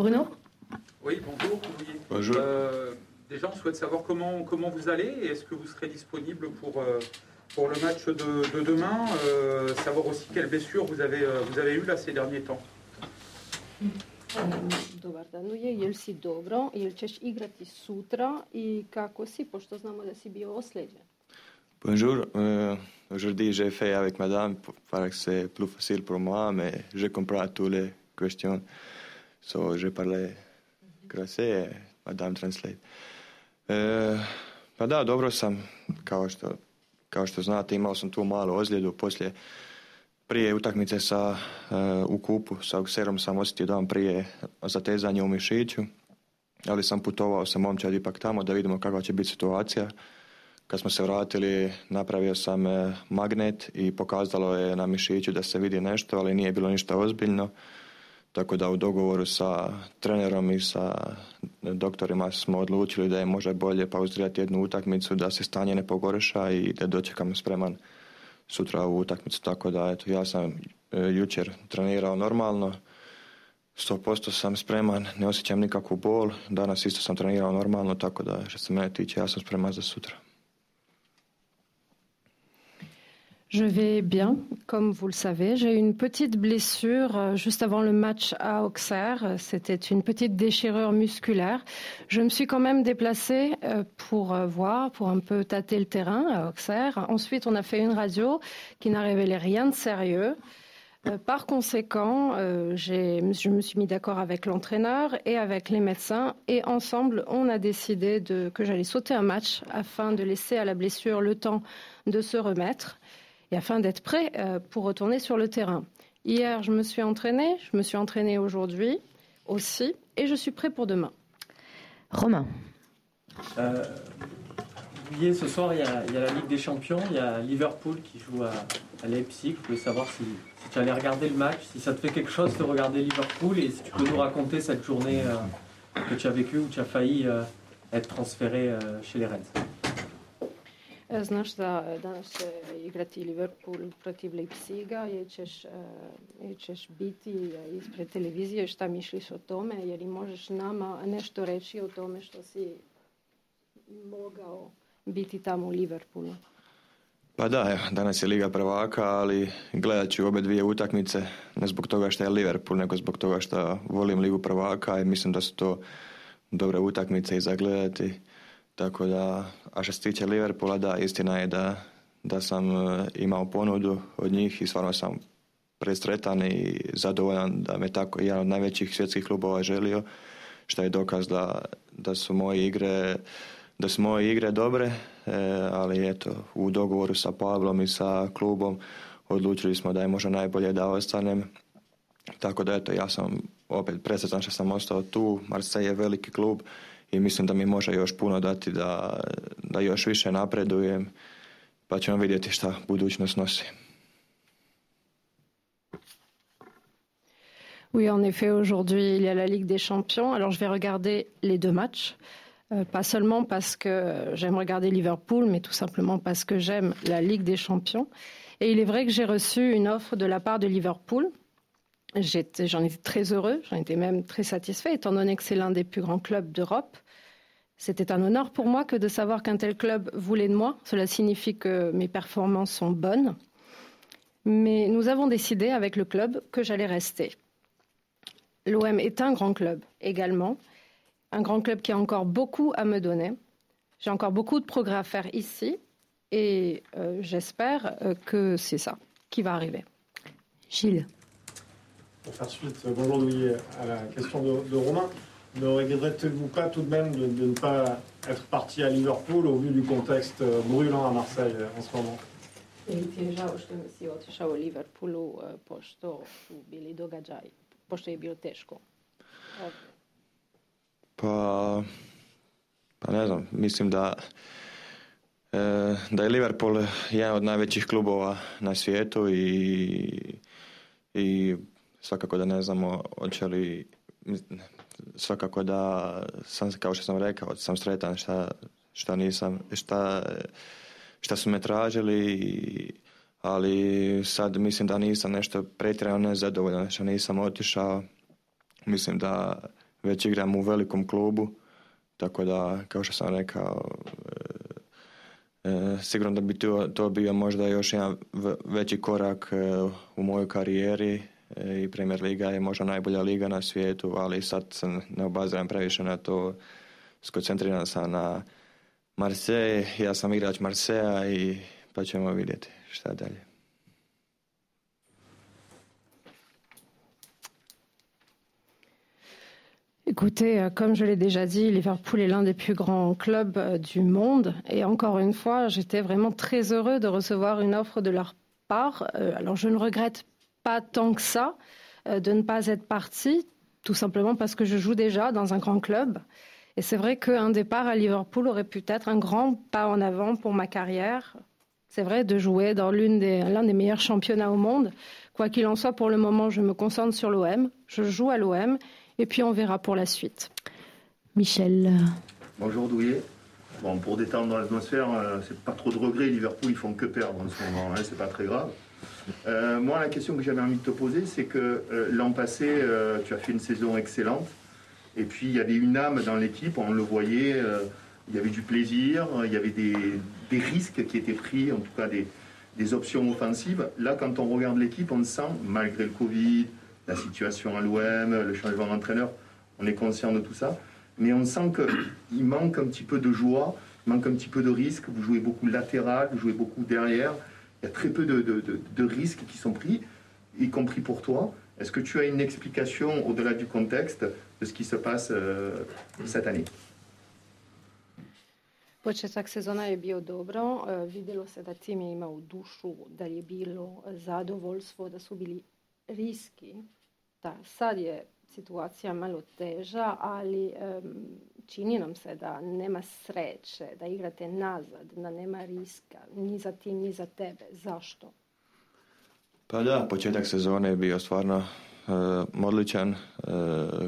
Bruno Oui, bonjour. Bonjour. Euh, déjà, on souhaite savoir comment, comment vous allez et est-ce que vous serez disponible pour, euh, pour le match de, de demain euh, Savoir aussi quelles blessures vous avez, euh, vous avez eues là ces derniers temps. Dobar dan, je, jel si dobro, jel ćeš igrati sutra i kako si, pošto znamo da si bio osleđen. Bonjour. Euh, Aujourd'hui, j'ai fait avec madame parce que c'est plus facile pour moi, mais je comprends toutes les questions. So, je parlais grâce et madame translate. E, pa da, dobro sam, kao što, kao što znate, imao sam tu malu ozljedu poslije prije utakmice sa, e, u kupu sa Auxerom sam osjetio dan prije zatezanje u mišiću, ali sam putovao sa momčad ipak tamo da vidimo kakva će biti situacija. Kad smo se vratili, napravio sam magnet i pokazalo je na mišiću da se vidi nešto, ali nije bilo ništa ozbiljno. Tako da u dogovoru sa trenerom i sa doktorima smo odlučili da je možda bolje pauzirati jednu utakmicu, da se stanje ne pogoreša i da dočekamo spreman sutra u utakmicu. Tako da eto, ja sam e, jučer trenirao normalno, 100% sam spreman, ne osjećam nikakvu bol. Danas isto sam trenirao normalno, tako da što se mene tiče ja sam spreman za sutra. Je vais bien, comme vous le savez. J'ai eu une petite blessure euh, juste avant le match à Auxerre. C'était une petite déchirure musculaire. Je me suis quand même déplacée euh, pour euh, voir, pour un peu tâter le terrain à Auxerre. Ensuite, on a fait une radio qui n'a révélé rien de sérieux. Par conséquent, je me suis mis d'accord avec l'entraîneur et avec les médecins et ensemble, on a décidé de, que j'allais sauter un match afin de laisser à la blessure le temps de se remettre et afin d'être prêt euh, pour retourner sur le terrain. Hier, je me suis entraînée, je me suis entraînée aujourd'hui aussi, et je suis prêt pour demain. Romain. Euh, oui, ce soir, il y, a, il y, a, la Ligue des Champions, il y a Liverpool qui joue à, à Leipzig. Je voulais savoir si, si, tu allais regarder le match, si ça te fait quelque chose de regarder Liverpool, et si tu peux nous raconter cette journée euh, que tu as vécue où tu as failli euh, être transféré euh, chez les Reds. Znaš da danas će igrati Liverpool protiv Leipziga i ćeš, uh, ćeš biti ispred televizije. Šta misliš o tome? Je li možeš nama nešto reći o tome što si mogao biti tamo u Liverpoolu? Pa da, evo, danas je Liga prvaka, ali gledat ću obe dvije utakmice, ne zbog toga što je Liverpool, nego zbog toga što volim Ligu prvaka i mislim da su to dobre utakmice i zagledati. Tako da, a što se tiče Liverpoola, da, istina je da, da sam e, imao ponudu od njih i stvarno sam presretan i zadovoljan da me tako jedan od najvećih svjetskih klubova želio, što je dokaz da, da su moje igre da su moje igre dobre, e, ali eto, u dogovoru sa Pavlom i sa klubom odlučili smo da je možda najbolje da ostanem. Tako da eto, ja sam opet presretan što sam ostao tu. Marseille je veliki klub i mislim da mi može još puno dati da, da još više napredujem pa ćemo vidjeti šta. Oui, en effet, aujourd'hui, il y a la Ligue des Champions. Alors, je vais regarder les deux matchs. Euh, pas seulement parce que j'aime regarder Liverpool, mais tout simplement parce que j'aime la Ligue des Champions. Et il est vrai que j'ai reçu une offre de la part de Liverpool J'en étais très heureux, j'en étais même très satisfait, étant donné que c'est l'un des plus grands clubs d'Europe. C'était un honneur pour moi que de savoir qu'un tel club voulait de moi. Cela signifie que mes performances sont bonnes. Mais nous avons décidé avec le club que j'allais rester. L'OM est un grand club également, un grand club qui a encore beaucoup à me donner. J'ai encore beaucoup de progrès à faire ici et euh, j'espère euh, que c'est ça qui va arriver. Gilles. Pour faire suite, bonjour Louis, à la question de, de Romain. Ne regrettez-vous pas tout de même de, de, ne pas être parti à Liverpool au vu du contexte brûlant à Marseille en ce moment? Ili ti je žao što si otišao u Liverpoolu pošto su bili događaj, pošto je bilo teško? Pa, pa ne znam, mislim da da je Liverpool jedan od najvećih klubova na svijetu i, i svakako da ne znamo hoće li svakako da sam kao što sam rekao sam sretan šta, šta nisam šta, šta su me tražili ali sad mislim da nisam nešto pretjerano nezadovoljan što nisam otišao. Mislim da već igram u velikom klubu, tako da, kao što sam rekao, e, sigurno da bi to, to bio možda još jedan veći korak u mojoj karijeri i Premier Liga je možda najbolja liga na svijetu, ali sad se ne obaziram previše na to, skoncentriran sam na Marseille, ja sam igrač Marseja i pa ćemo vidjeti šta dalje. Écoutez, euh, comme je l'ai déjà dit, Liverpool est l'un des plus grands clubs euh, du monde. Et encore une fois, j'étais vraiment très heureux de recevoir une offre de leur part. Euh, alors, je ne regrette pas tant que ça de ne pas être parti, tout simplement parce que je joue déjà dans un grand club. Et c'est vrai qu'un départ à Liverpool aurait pu être un grand pas en avant pour ma carrière. C'est vrai de jouer dans l'un des, des meilleurs championnats au monde. Quoi qu'il en soit, pour le moment, je me concentre sur l'OM. Je joue à l'OM et puis on verra pour la suite. Michel. Bonjour Douillet. Bon, pour détendre l'atmosphère, euh, c'est pas trop de regrets. Liverpool, ils font que perdre en ce moment, hein, c'est pas très grave. Euh, moi, la question que j'avais envie de te poser, c'est que euh, l'an passé, tu as fait une saison excellente. Et puis, il y avait une âme dans l'équipe, on le voyait, il y avait du plaisir, il y avait des, risques qui étaient pris, en tout cas des, des options offensives. Là, quand on regarde l'équipe, on sent, malgré le Covid, la situation à l'OM, le changement d'entraîneur, on est conscient de tout ça. Mais on sent qu'il manque un petit peu de joie, il manque un petit peu de risque. Vous jouez beaucoup latéral, vous jouez beaucoup derrière. Il y a très peu de, risques qui sont pris, y compris pour toi. Est-ce que tu as une explication au-delà du contexte de ce qui se passe euh, cette année? Početak sezona je bio dobro, e, videlo se da tim je imao dušu, da je bilo zadovoljstvo, da su bili riski. Da, sad je situacija malo teža, ali čini nam se da nema sreće, da igrate nazad, da nema riska, ni za tim, ni za tebe. Zašto? Pa da, početak sezone je bio stvarno uh, odličan, uh,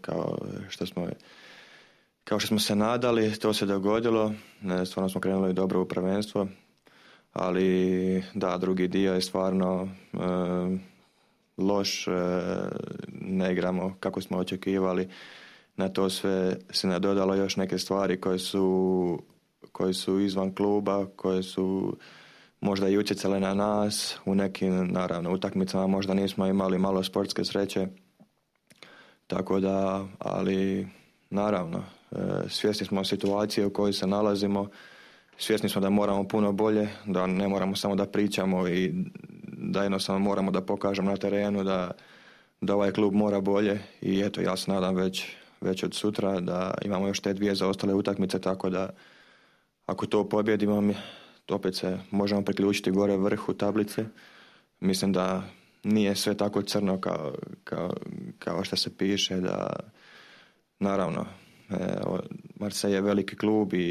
kao što smo kao što smo se nadali, to se dogodilo, stvarno smo krenuli dobro u prvenstvo, ali da, drugi dio je stvarno loš, e, ne igramo kako smo očekivali. Na to sve se nadodalo još neke stvari koje su, koje su izvan kluba, koje su možda i utjecale na nas. U nekim, naravno, utakmicama možda nismo imali malo sportske sreće. Tako da, ali naravno, e, svjesni smo situacije u kojoj se nalazimo. Svjesni smo da moramo puno bolje, da ne moramo samo da pričamo i da jednostavno moramo da pokažemo na terenu da, da ovaj klub mora bolje i eto ja se nadam već, već od sutra da imamo još te dvije zaostale utakmice tako da ako to pobjedimo opet se možemo priključiti gore vrhu tablice. Mislim da nije sve tako crno kao, kao, kao što se piše da naravno Marseille je veliki klub i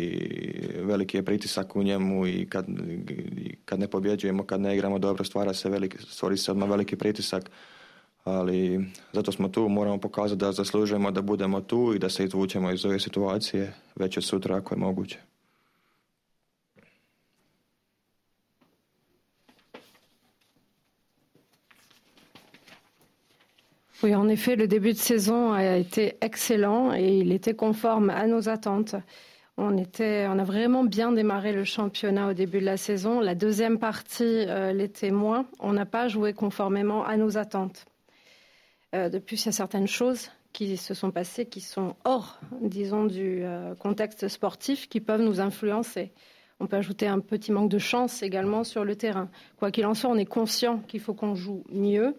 veliki je pritisak u njemu i kad, kad ne pobjeđujemo, kad ne igramo dobro, stvara se veliki, stvori se odmah veliki pritisak. Ali zato smo tu, moramo pokazati da zaslužujemo da budemo tu i da se izvučemo iz ove situacije već od sutra ako je moguće. Oui, en effet, le début de saison a été excellent et il était conforme à nos attentes. On, était, a vraiment bien démarré le championnat au début de la saison. La deuxième partie euh, l'était moins. On n'a pas joué conformément à nos attentes. Euh, depuis, il y a certaines choses qui se sont passées qui sont hors, disons, du euh, contexte sportif qui peuvent nous influencer. On peut ajouter un petit manque de chance également sur le terrain. Quoi qu'il en soit, on est conscient qu'il faut qu'on joue mieux,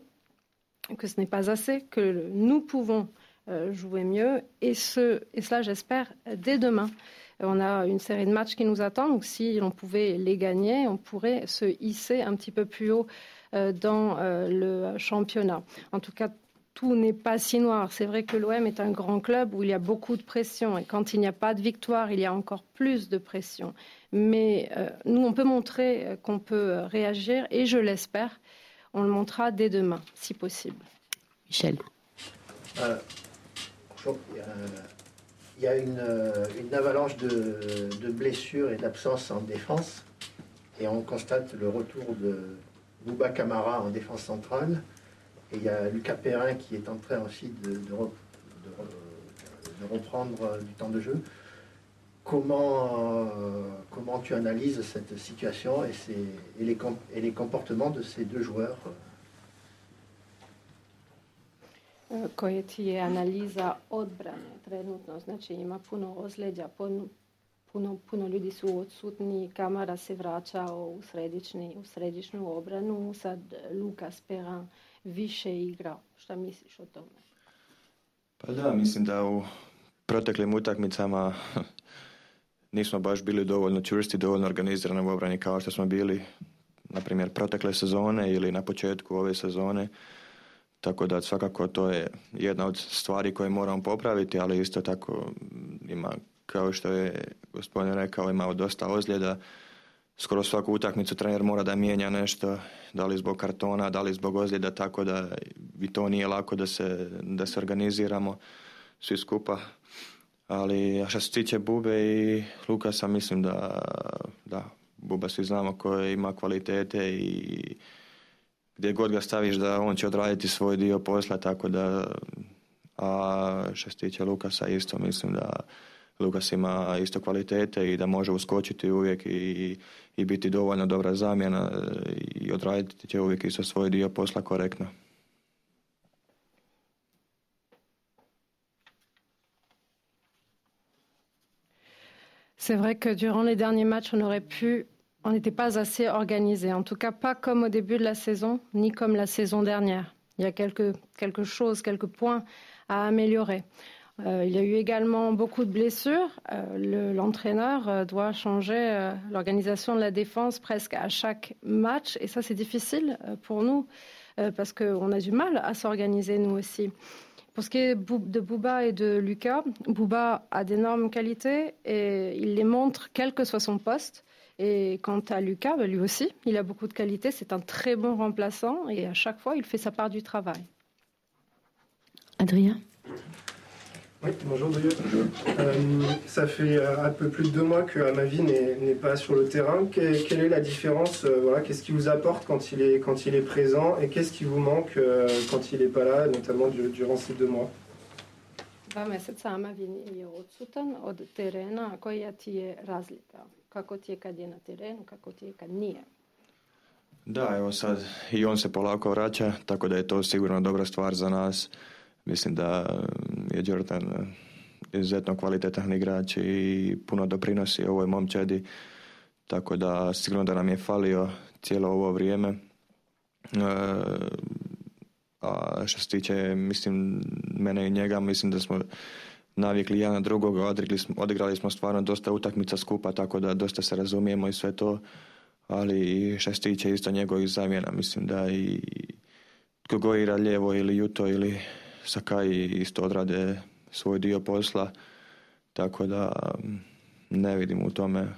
que ce n'est pas assez, que nous pouvons euh, jouer mieux, et, ce, et cela, j'espère, dès demain. On a une série de matchs qui nous attendent, donc si on pouvait les gagner, on pourrait se hisser un petit peu plus haut euh, dans euh, le championnat. En tout cas, tout n'est pas si noir. C'est vrai que l'OM est un grand club où il y a beaucoup de pression et quand il n'y a pas de victoire, il y a encore plus de pression. Mais nous, on peut montrer qu'on peut réagir et je l'espère on le montrera dès demain, si possible. Michel. Euh, il y a une, avalanche de, blessures et d'absences en défense. Et on constate le retour de Bouba Camara en défense centrale. Et il y a Lucas Perrin qui est en train aussi de, prendre du temps de jeu. Comment, comment tu analyses cette situation et, et, les, et les comportements de ces deux joueurs koje ti je analiza odbrane trenutno. Znači ima puno ozleđa, puno, puno ljudi su odsutni, Kamara se vraćao u, središnji, u središnju obranu, sad Lukas Peran više igrao. Šta misliš o tome? Pa da, mislim da u proteklim utakmicama nismo baš bili dovoljno čvrsti, dovoljno organizirani u obrani kao što smo bili na primjer protekle sezone ili na početku ove sezone. Tako da svakako to je jedna od stvari koje moramo popraviti, ali isto tako ima, kao što je gospodin rekao, imao dosta ozljeda. Skoro svaku utakmicu trener mora da mijenja nešto, da li zbog kartona, da li zbog ozljeda, tako da i to nije lako da se, da se organiziramo svi skupa. Ali što se tiče Bube i Lukasa, mislim da, da Buba svi znamo koje ima kvalitete i gdje god ga staviš da on će odraditi svoj dio posla, tako da a što se tiče Lukasa isto mislim da Lukas ima isto kvalitete i da može uskočiti uvijek i, i biti dovoljno dobra zamjena i odraditi će uvijek isto svoj dio posla korektno. C'est vrai que durant les derniers matchs, on aurait pu on n'était pas assez organisé, en tout cas pas comme au début de la saison, ni comme la saison dernière. Il y a quelque, quelque chose, quelques points à améliorer. Euh, il y a eu également beaucoup de blessures. Euh, l'entraîneur euh, doit changer l'organisation de la défense presque à chaque match, et ça c'est difficile pour nous parce qu'on a du mal à s'organiser nous aussi. Pour ce qui est de Bouba et de Lucas, Bouba a d'énormes qualités et il les montre quel que soit son poste. Et quant à Lucas, bah, lui aussi, il a beaucoup de qualités. C'est un très bon remplaçant et à chaque fois, il fait sa part du travail. Adrien? Oui, bonjour euh, ça fait euh, un peu plus de deux mois que Amavi n'est pas sur le terrain. quelle est la différence euh, voilà, Qu'est-ce qu'il vous apporte quand il est, quand il est présent et qu'est-ce qui vous manque quand il n'est pas là, notamment durant ces deux mois? Dva meseca Amavin je odsutan od terena. Koja ti je razlika? Kako ti je kad je na terenu, kako ti je kad nije? Da, evo sad i on se polako vraća, tako da je to sigurno dobra stvar za nas. Mislim da je Jordan izuzetno kvalitetan igrač i puno doprinosi ovoj momčadi, tako da sigurno da nam je falio cijelo ovo vrijeme. E, a što se tiče, mislim, mene i njega, mislim da smo navikli jedan na drugoga, odigrali smo, odigrali smo stvarno dosta utakmica skupa, tako da dosta se razumijemo i sve to, ali što se tiče isto njegovih zamjena, mislim da i tko igra lijevo ili juto ili Sakaj isto odrade svoj dio posla, tako da ne vidim u tome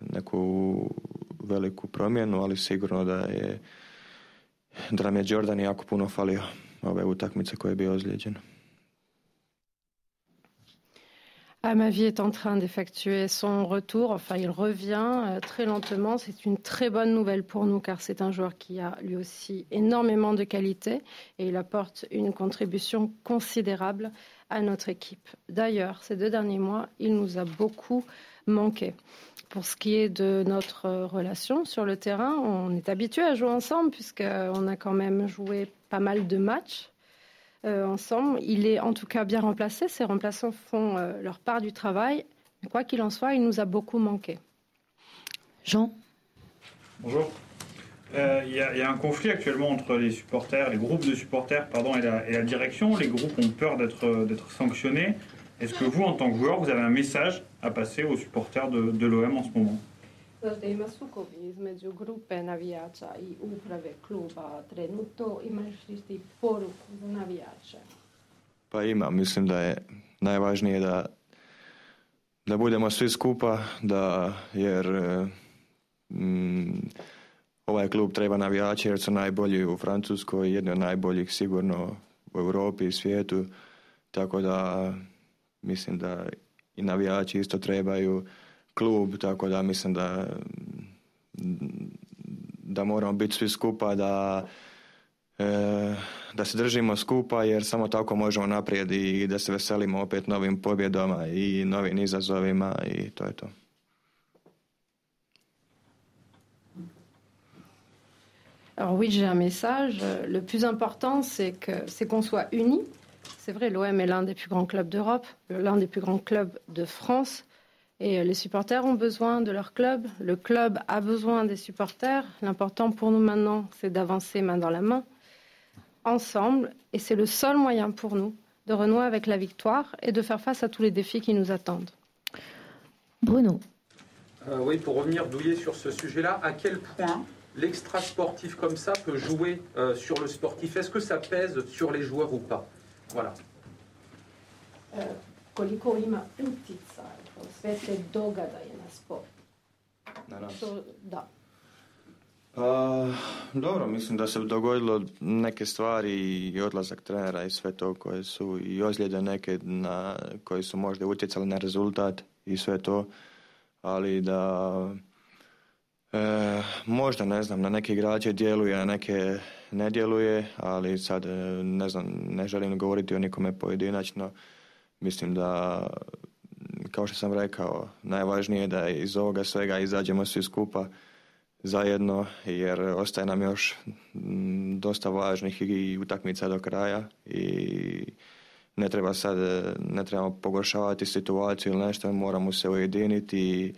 neku veliku promjenu, ali sigurno da je da nam je Jordan jako puno falio ove utakmice koje je bio ozlijeđen. Amavi est en train d'effectuer son retour, enfin il revient euh, très lentement. C'est une très bonne nouvelle pour nous car c'est un joueur qui a lui aussi énormément de qualité et il apporte une contribution considérable à notre équipe. D'ailleurs, ces deux derniers mois, il nous a beaucoup manqué. Pour ce qui est de notre relation sur le terrain, on est habitué à jouer ensemble puisqu'on a quand même joué pas mal de matchs euh, ensemble. Il est en tout cas bien remplacé. Ses remplaçants font euh, leur part du travail. Mais quoi qu'il en soit, il nous a beaucoup manqué. Jean? Bonjour. Euh, il y, a un conflit actuellement entre les supporters, les groupes de supporters pardon, et, la, direction. Les groupes ont peur d'être sanctionnés. Est-ce que vous, en tant que joueur, vous avez un message à passer aux supporters de, de l'OM en ce moment? Da ima sukobi između grupe navijača i uprave kluba trenutno, imaš li ti poruku za navijače? Pa ima, mislim da je najvažnije da, da budemo svi skupa, da, jer mm, ovaj klub treba navijače jer su najbolji u Francuskoj, jedni od najboljih sigurno u Europi i svijetu, tako da mislim da i navijači isto trebaju klub, tako da mislim da da moramo biti svi skupa, da e, da se držimo skupa jer samo tako možemo naprijed i da se veselimo opet novim pobjedama i novim izazovima i to je to. Alors oui, j'ai un message. Le plus important, c'est que c'est qu'on soit unis. C'est vrai, l'OM est l'un des plus grands clubs d'Europe, l'un des plus grands clubs de France. Et les supporters ont besoin de leur club. Le club a besoin des supporters. L'important pour nous maintenant, c'est d'avancer main dans la main, ensemble. Et c'est le seul moyen pour nous de renouer avec la victoire et de faire face à tous les défis qui nous attendent. Bruno. Euh, oui, pour revenir douiller sur ce sujet-là, à quel point l'extra sportif comme ça peut jouer euh, sur le sportif? Est-ce que ça pèse sur les joueurs ou pas? Voilà. Sve te događaje na sport. Na nas. To- Da. Pa, dobro, mislim da se dogodilo neke stvari i odlazak trenera i sve to koje su i ozljede neke na, koji su možda utjecali na rezultat i sve to, ali da e, možda ne znam, na neke igrače djeluje, a neke ne djeluje, ali sad e, ne znam, ne želim govoriti o nikome pojedinačno. Mislim da kao što sam rekao, najvažnije je da iz ovoga svega izađemo svi skupa zajedno jer ostaje nam još mm, dosta važnih i utakmica do kraja i ne treba sad, ne trebamo pogoršavati situaciju ili nešto, moramo se ujediniti i,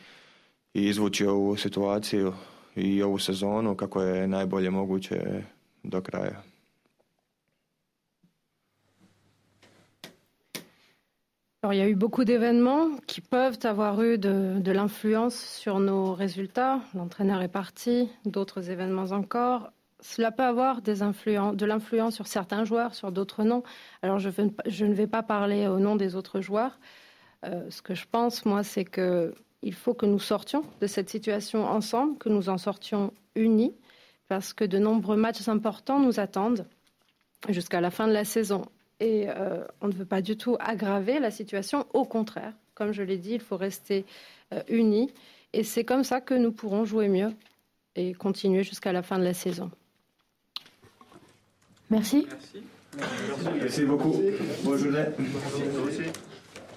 i izvući ovu situaciju i ovu sezonu kako je najbolje moguće do kraja. Alors, il y a eu beaucoup d'événements qui peuvent avoir eu de, l'influence sur nos résultats. L'entraîneur est parti, d'autres événements encore. Cela peut avoir de l'influence sur certains joueurs, sur d'autres non. Alors, je, ne vais pas parler au nom des autres joueurs. Euh, ce que je pense, moi, c'est que il faut que nous sortions de cette situation ensemble, que nous en sortions unis, parce que de nombreux matchs importants nous attendent jusqu'à la fin de la saison. Et euh, on ne veut pas du tout aggraver la situation. Au contraire, comme je l'ai dit, il faut rester euh, unis. Et c'est comme ça que nous pourrons jouer mieux et continuer jusqu'à la fin de la saison. Merci. Merci. Merci beaucoup. Bonne journée.